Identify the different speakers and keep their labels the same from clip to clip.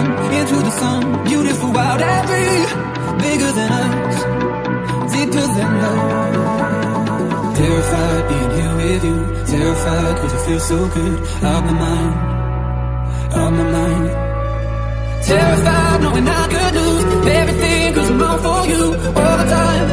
Speaker 1: on into the sun. Beautiful, wild, every. Bigger than us, deeper than love. Terrified being here with you. Terrified cause you feel so good. Out my mind, out my mind. Terrified knowing I could lose everything cause I'm all for you all the time.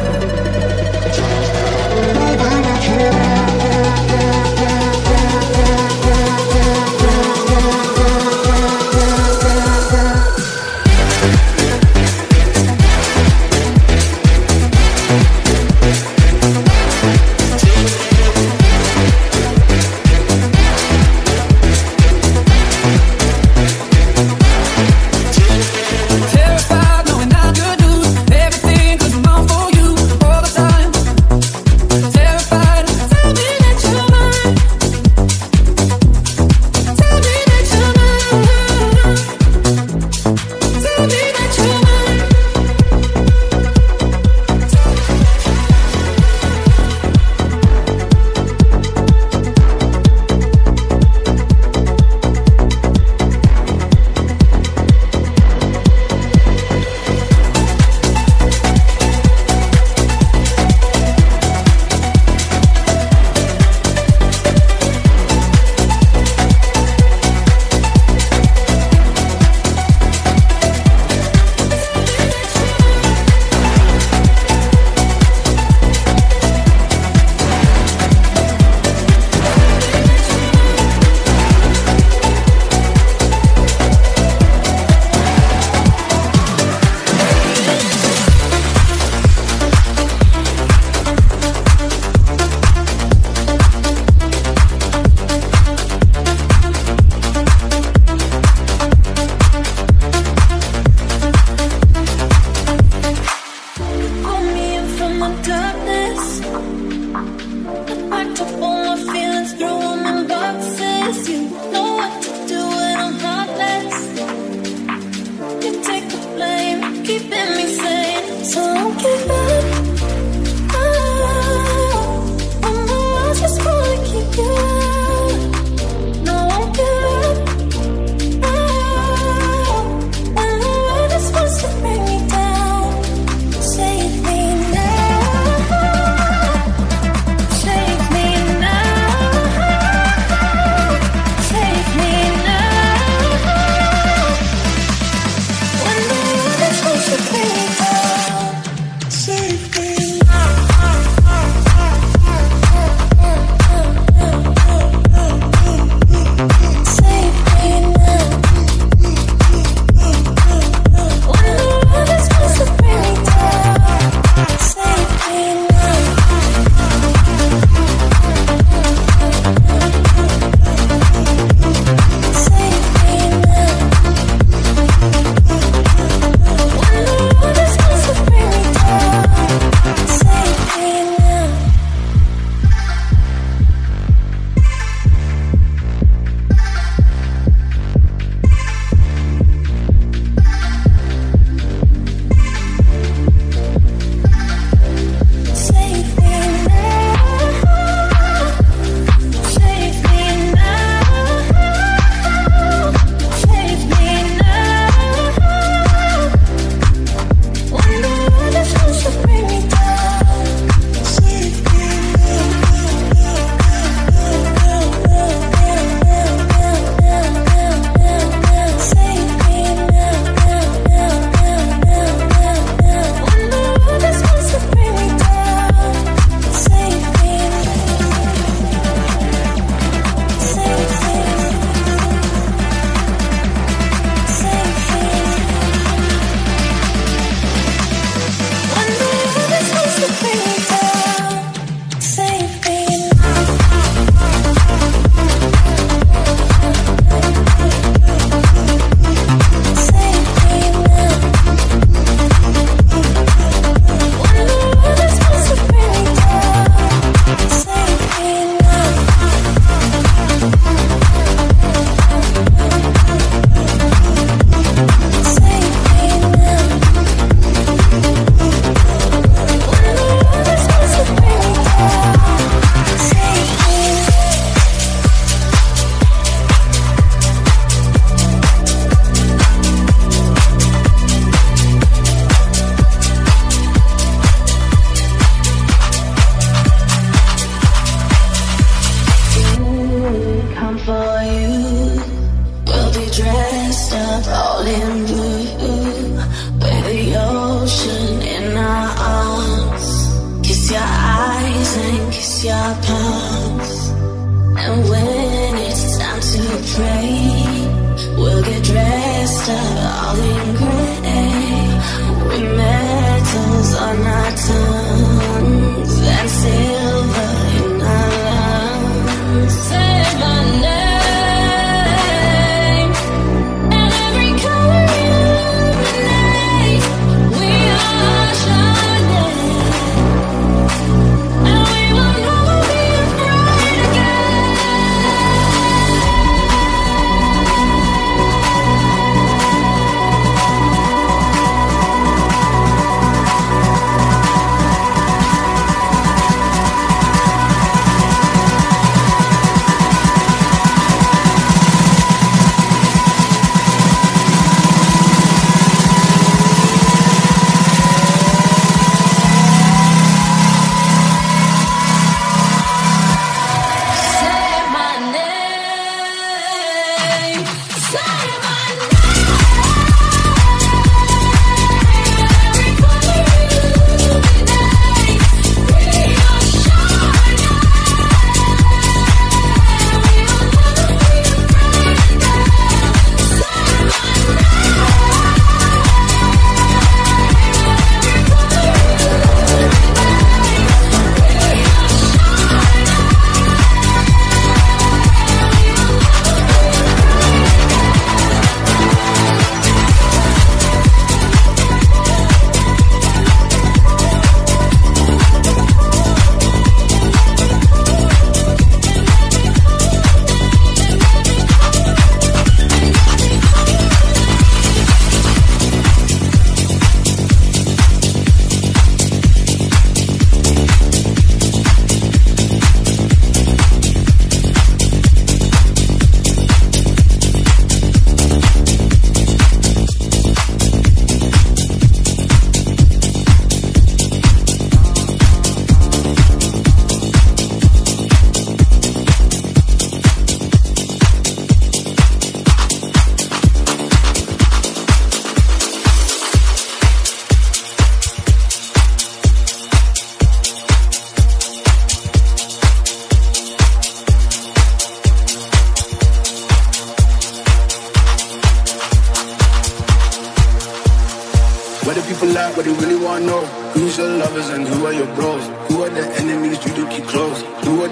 Speaker 2: Your
Speaker 3: lovers and who are your bros? Who are the enemies you do keep close?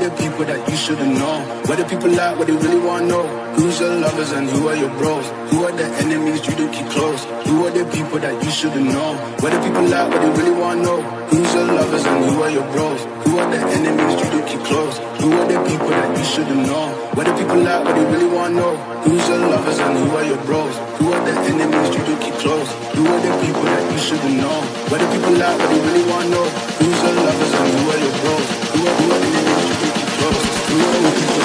Speaker 3: The people that you shouldn't know? What do people like? What they really want to know? Who's your lovers and who are your bros? Who are the enemies you do keep close? Who are the people that you shouldn't know? What do people like? What they really want to know? Who's your lovers and who are your bros? Who are the enemies you do keep close? Who are the people that you shouldn't know? What do people like? What they really want to know? Who's your lovers and who are your bros? Who are the enemies you do keep close? Who are the people that you shouldn't know? What do people like? What they really want to know? Who's your lovers and who are your bros? Who are, who are the enemies you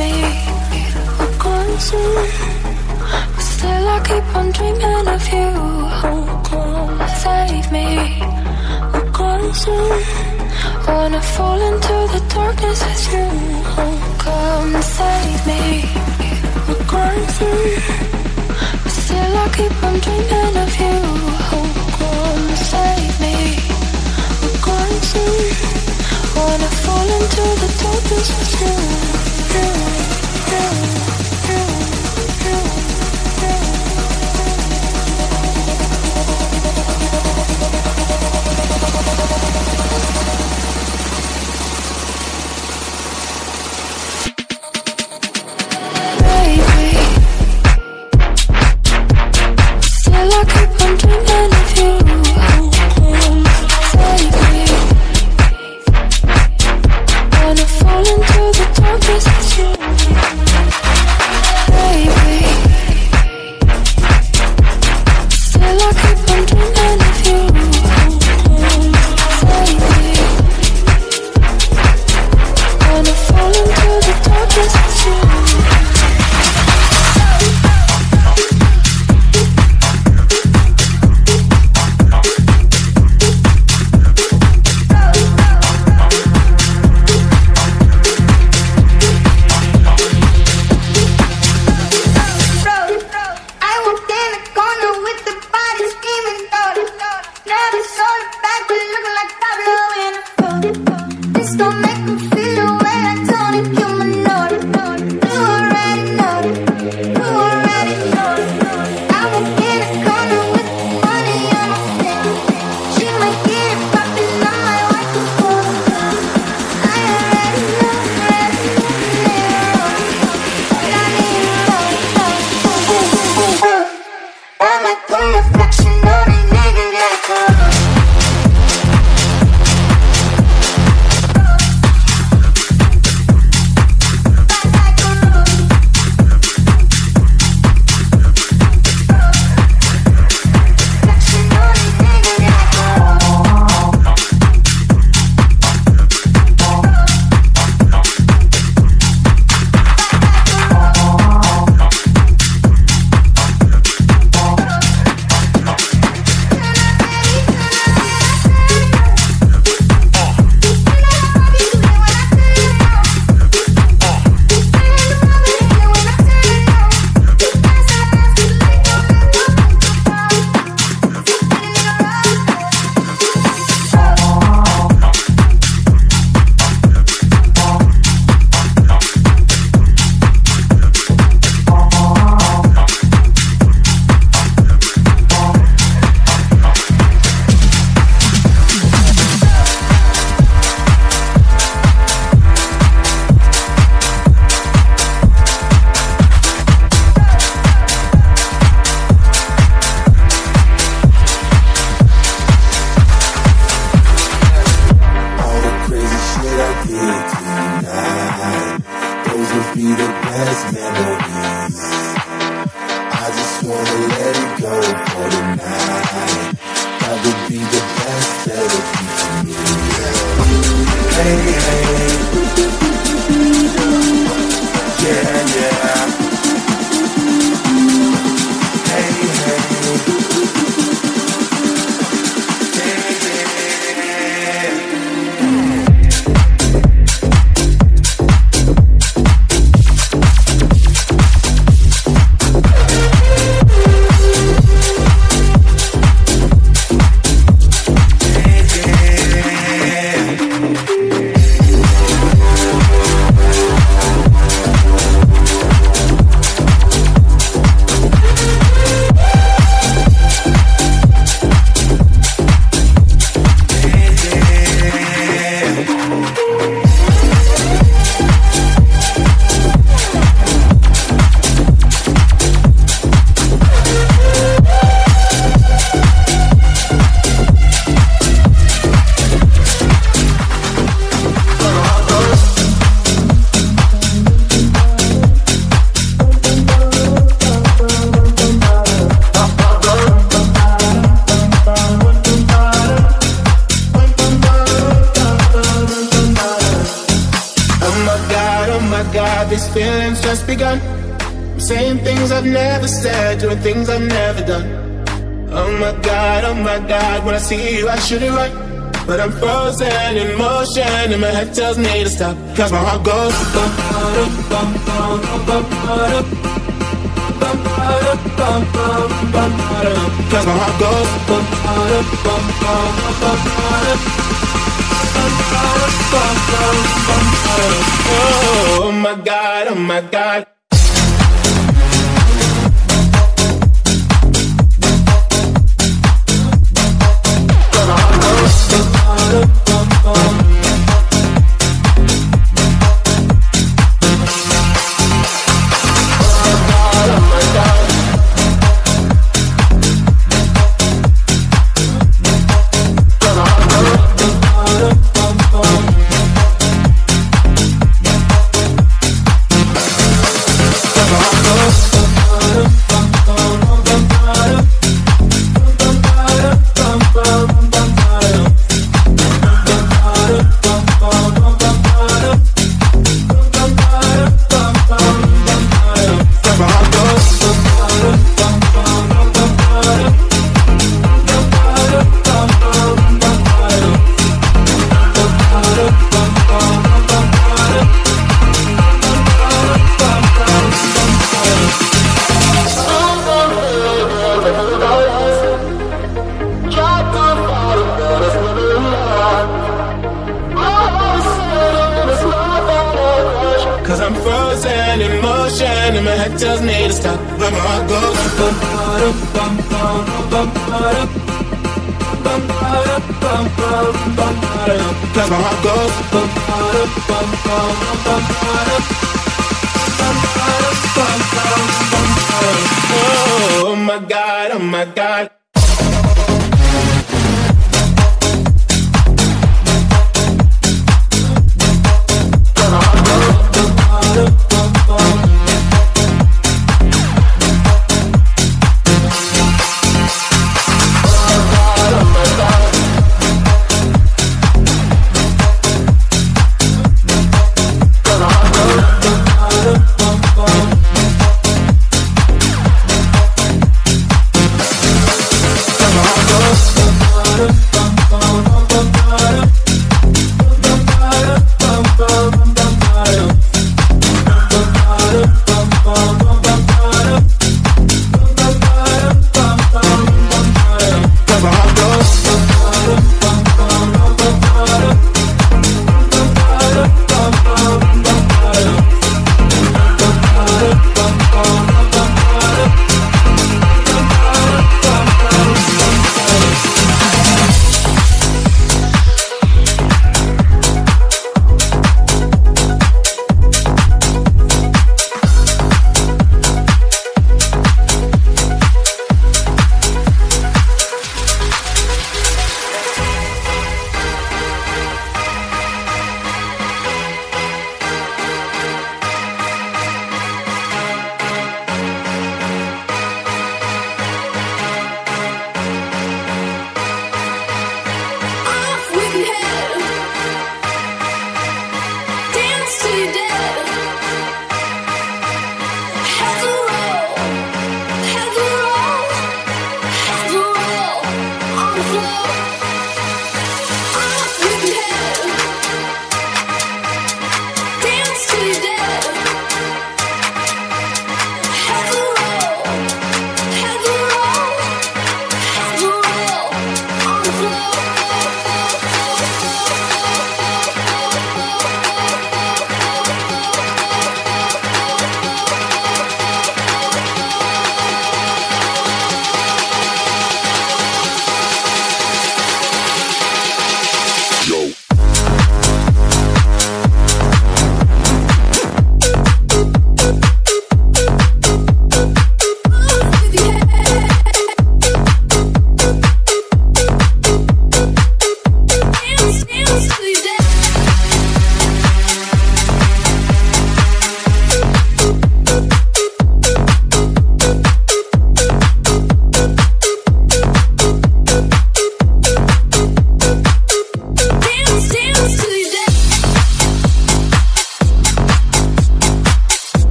Speaker 3: me. Are
Speaker 4: gone soon But
Speaker 2: still I keep on dreaming of you. Oh, come save me. We're gone soon Wanna fall into the darkness with you Oh, come save me. We're gone soon But still I keep on dreaming of you. Oh, come save me. We're gone soon Wanna fall into the darkness with you
Speaker 5: do, do. should it right, but I'm frozen in motion and my head tells me to stop. Cause my heart goes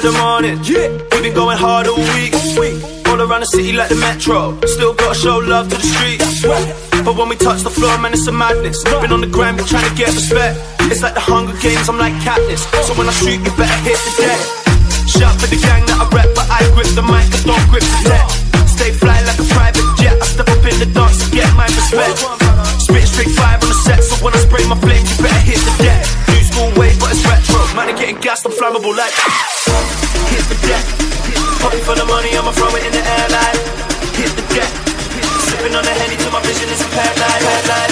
Speaker 5: to
Speaker 6: the morning. Yeah, we've been going hard all week. All around the city like the metro. Still gotta show love to the streets. But when we touch the floor, man, it's a madness. Been on the grind, been trying to get respect. It's like the Hunger Games, I'm like Katniss. So when I shoot, you better hit the deck. Shout for the gang that I rep, but I grip the mic, I don't grip the deck. Stay fly like a private jet. I step up in the dance to get my respect. Spit straight five on the set, so when I spray my flame, you better hit the deck. I'm getting gassed, I'm flammable like. Hit the deck. Popping for the money, I'ma throw it in the air like. Hit the deck. Sipping on the Henny till my vision is impaired like. Headlight,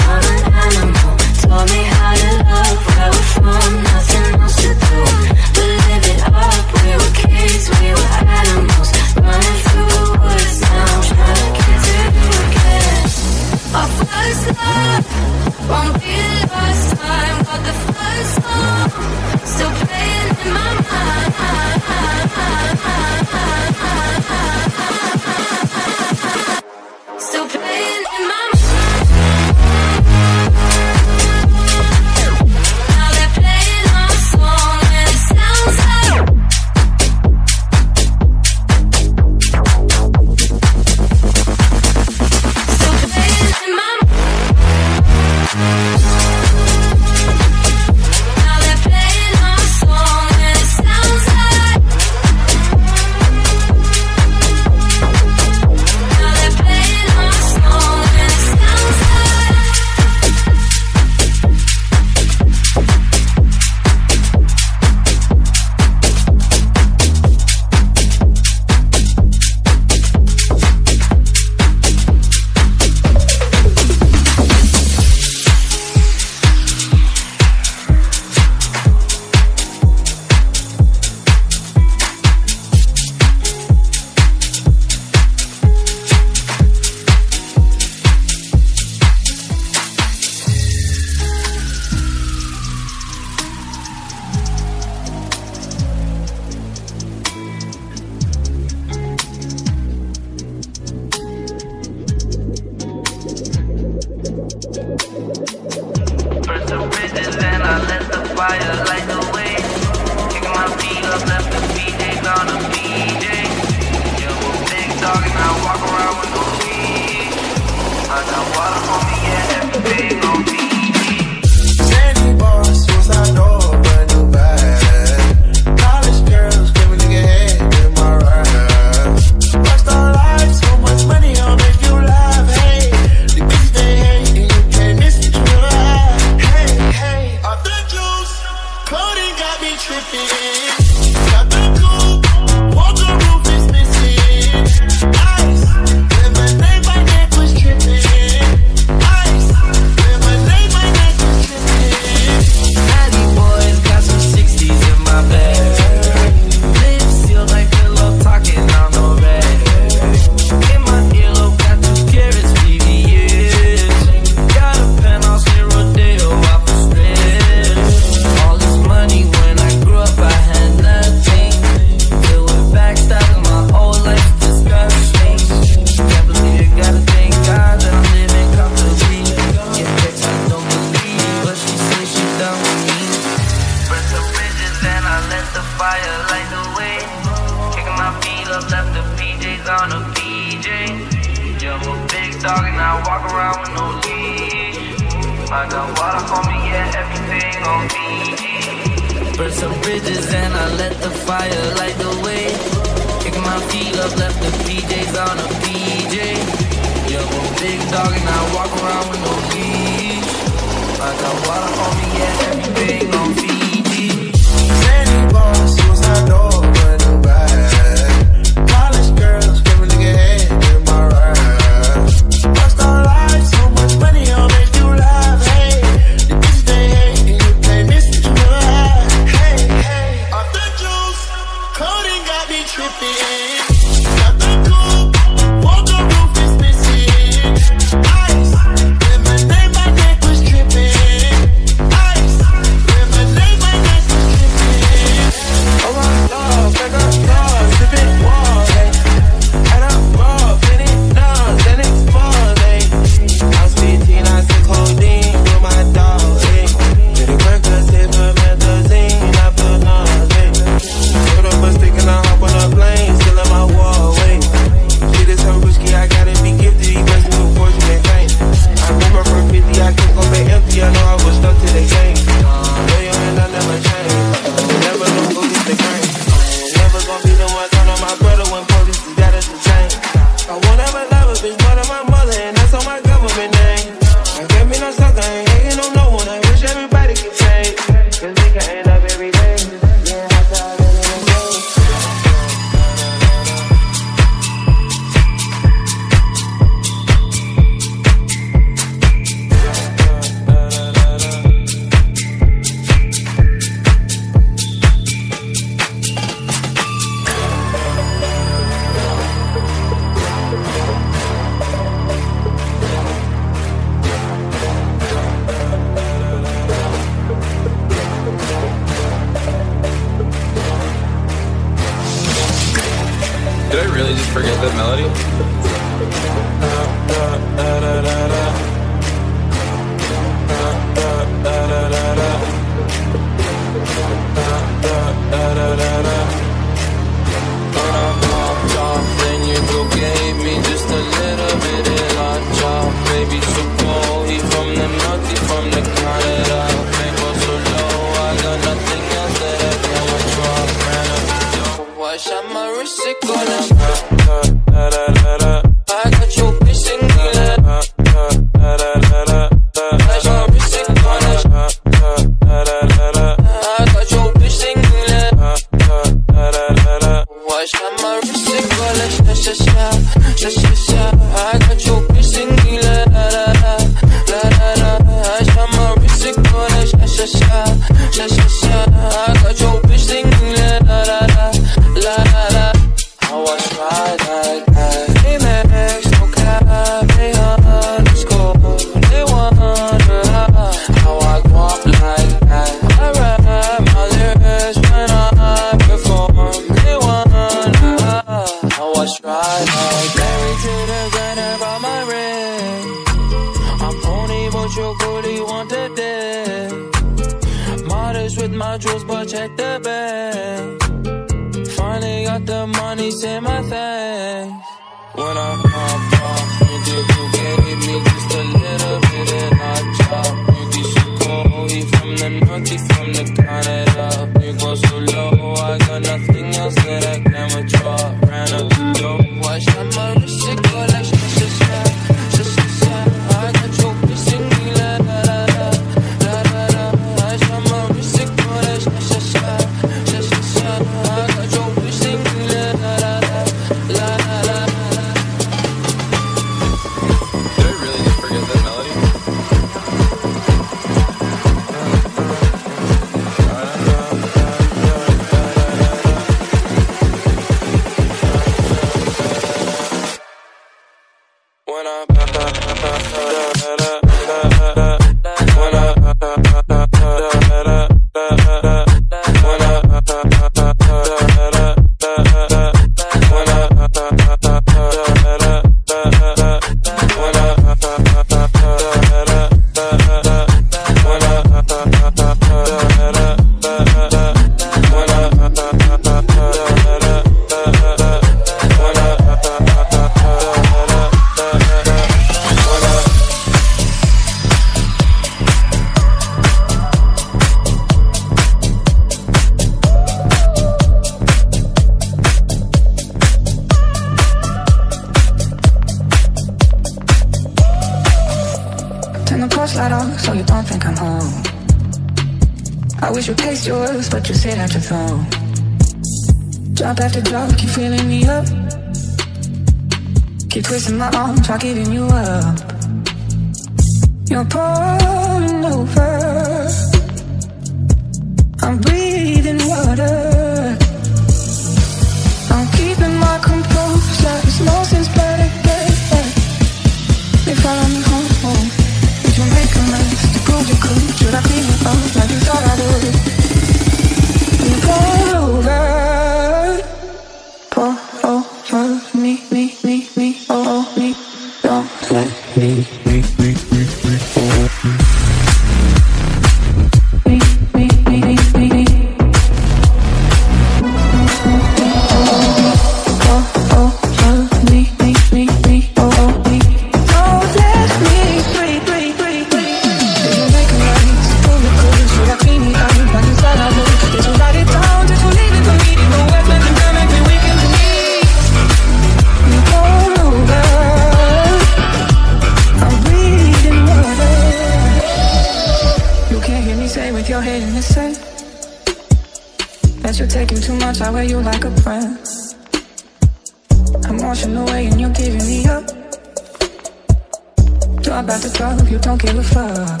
Speaker 7: don't give a fuck.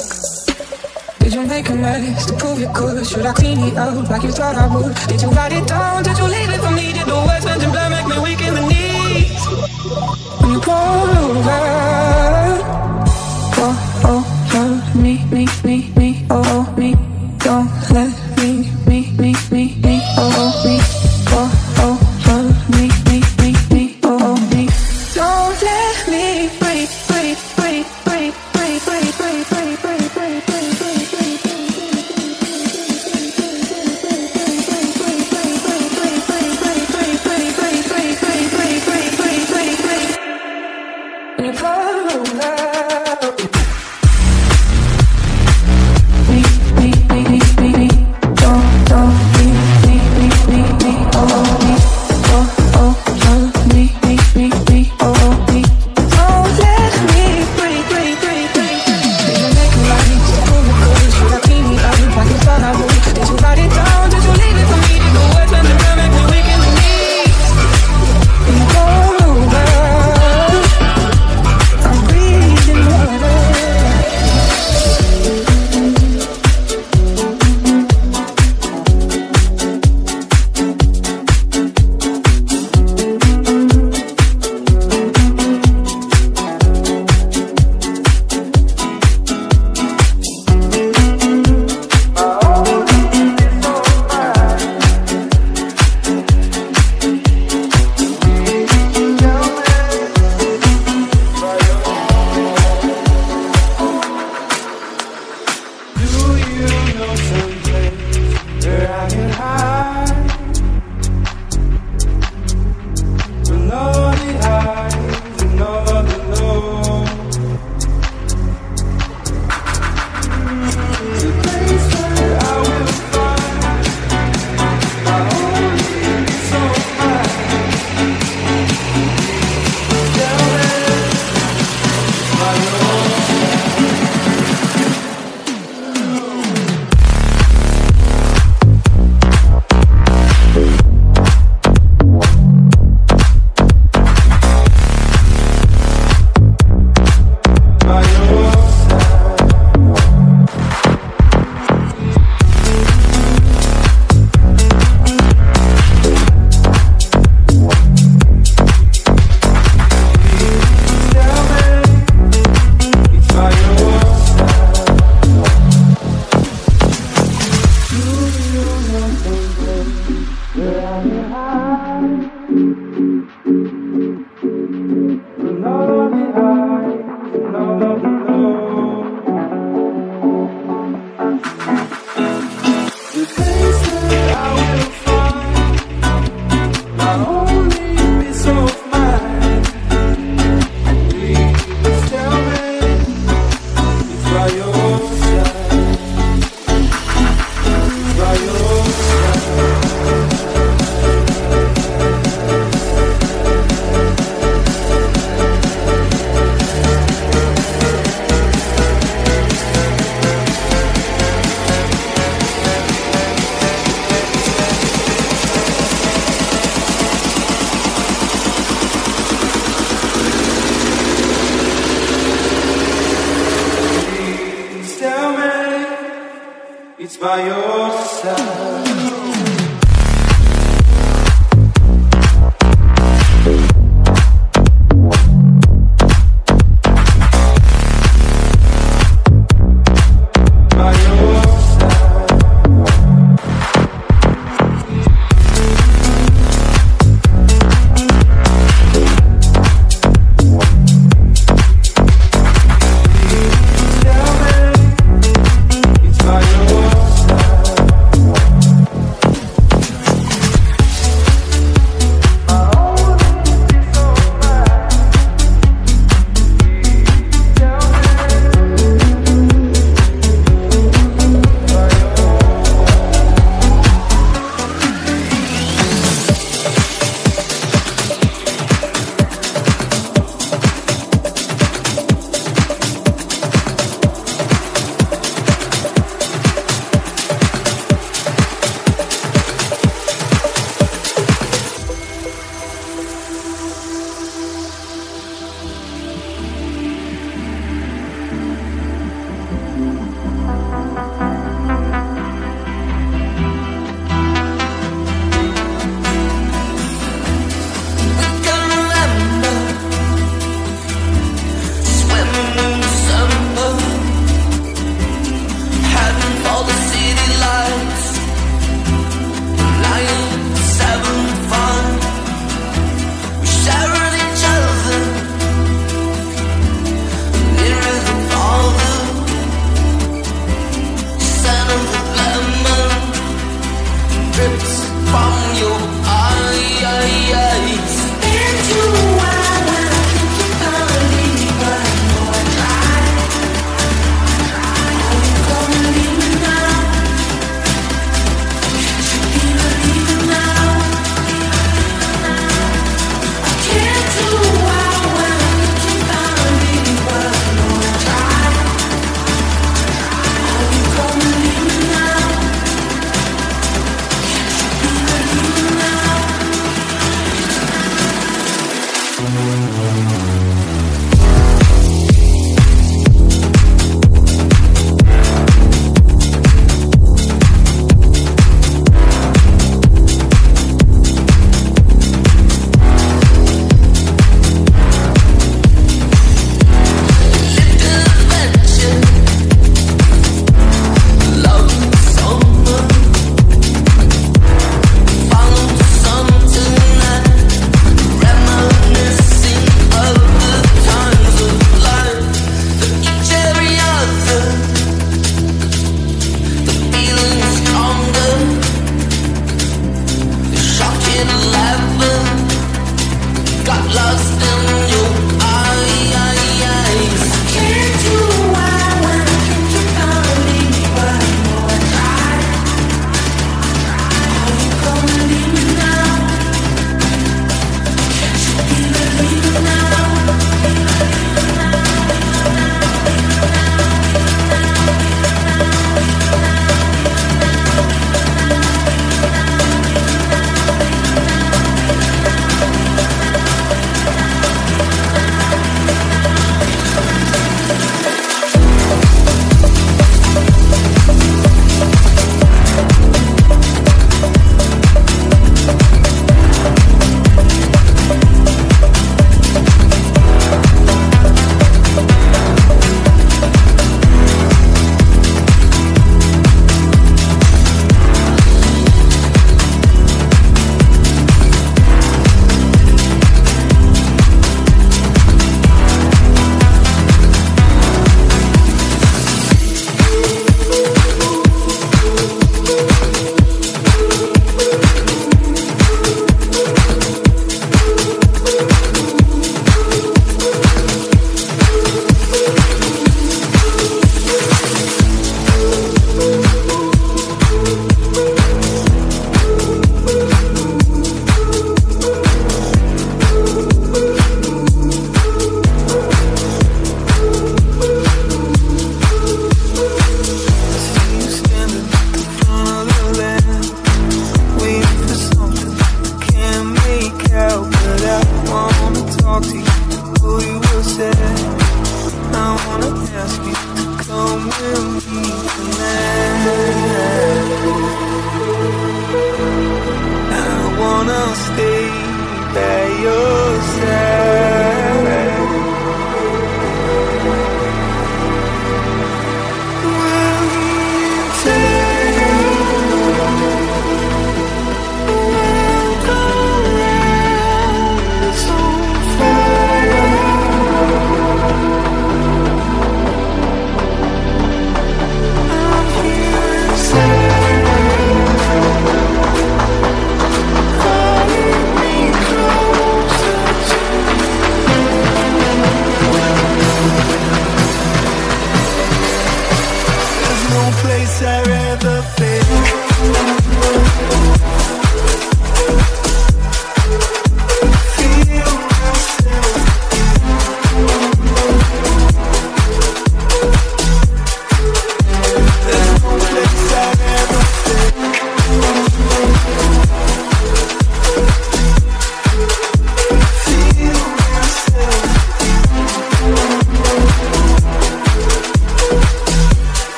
Speaker 7: Did you make a mess to prove you could? Should I clean it up like you thought I would? Did you write it down? Did you leave it for me? Did the words bend and blood make me weak in the knees? When you pour over, pour over me, me, me.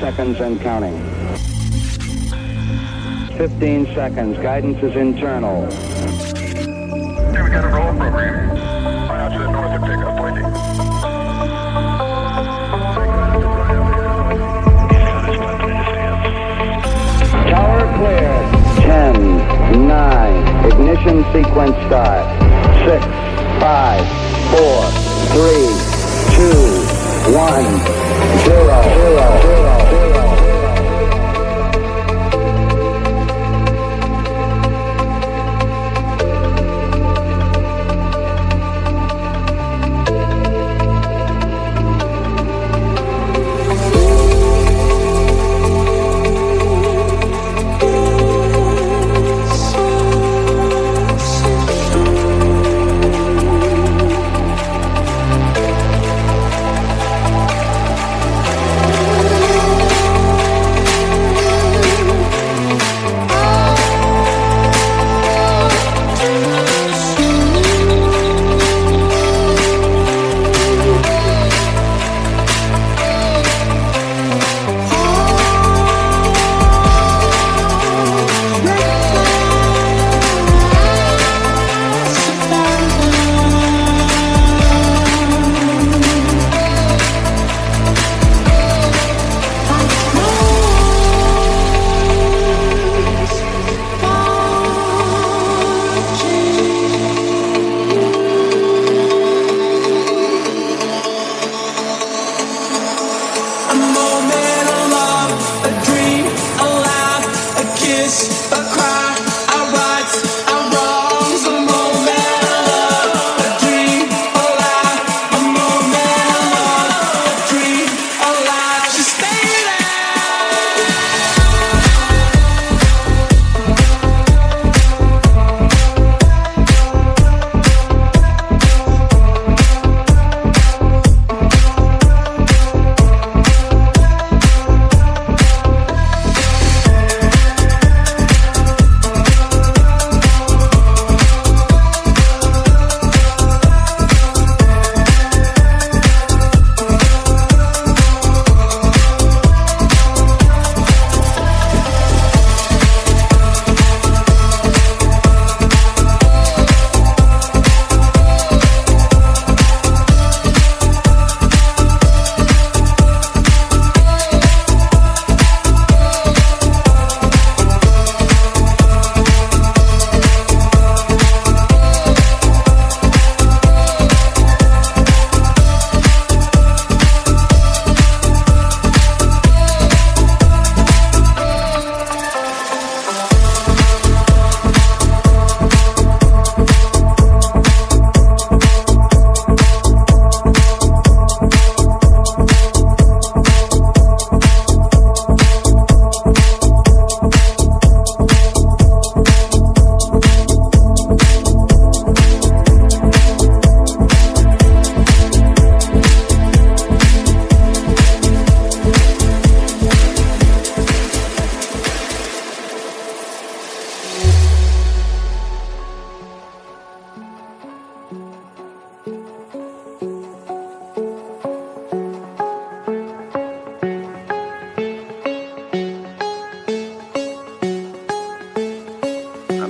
Speaker 8: Seconds and counting. 15 seconds. Guidance is internal.
Speaker 9: Okay, we got a roll program. Fly to the north and pick waiting.
Speaker 8: Tower clear. 10, 9, ignition sequence start. 6, 5, 4, 3, 2, 1, 0, 0, 0, 0.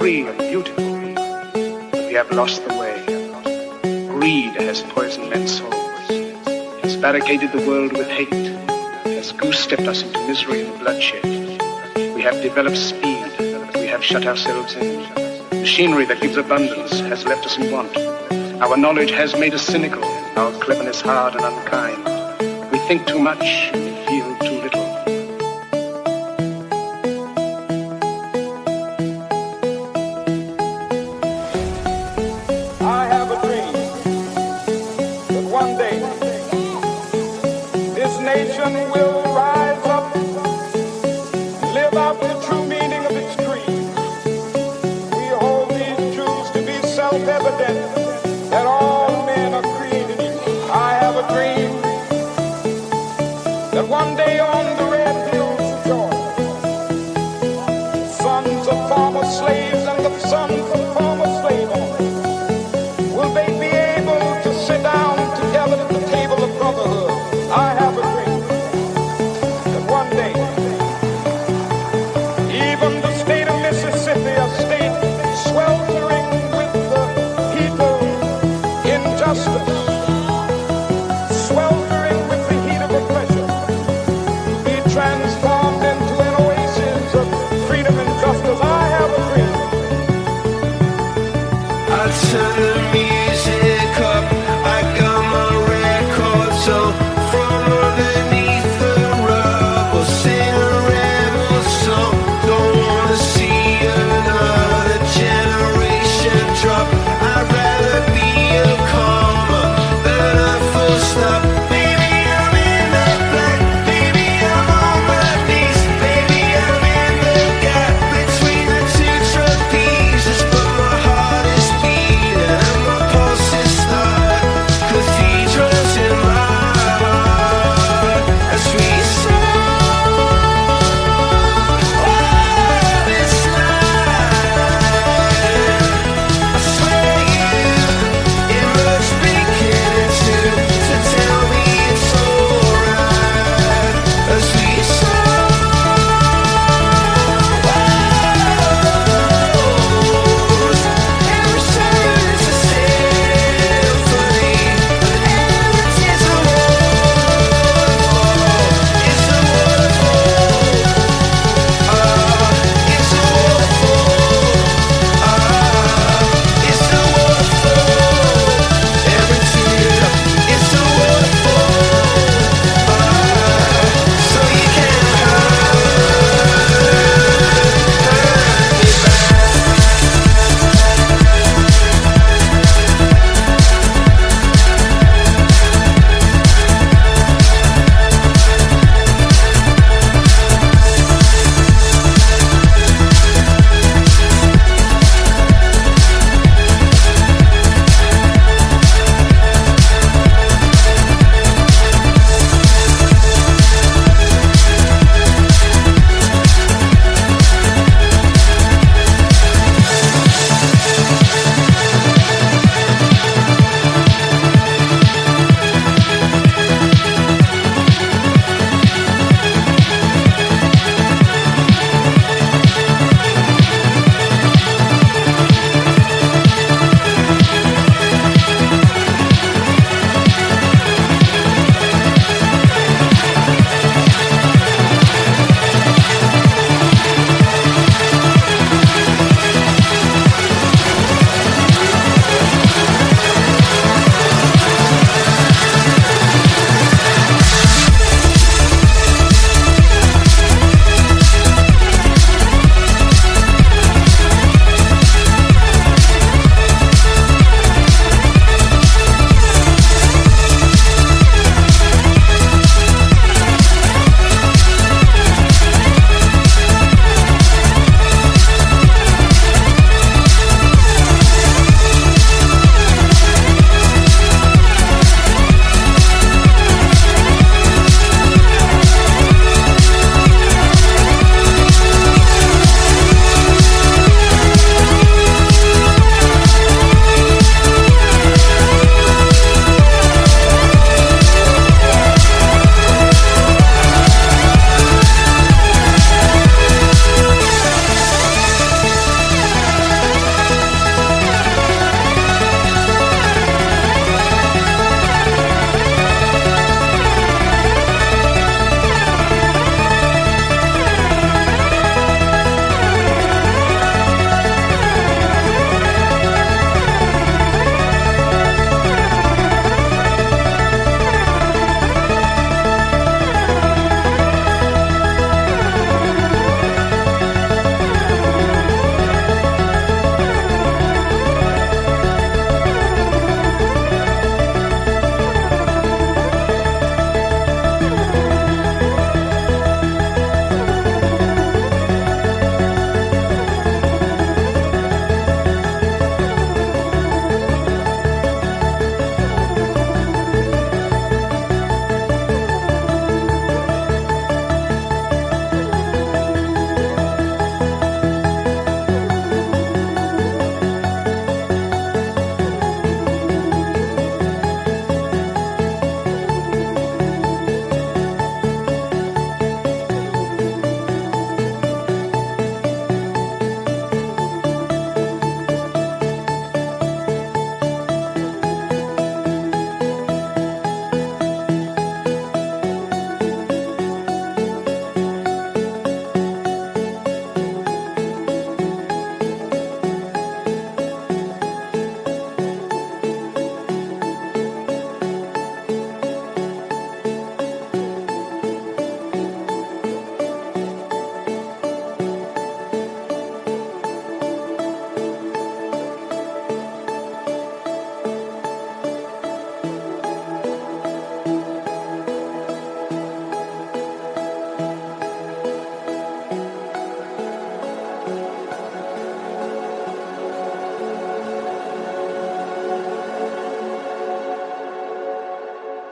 Speaker 10: free and beautiful. But we have lost the way. Greed has poisoned men's souls, has barricaded the world with hate, has goose-stepped us into misery and bloodshed. We have developed speed, we have shut ourselves in. Machinery that gives abundance has left us in want. Our knowledge has made us cynical, our cleverness hard and unkind. We think too much,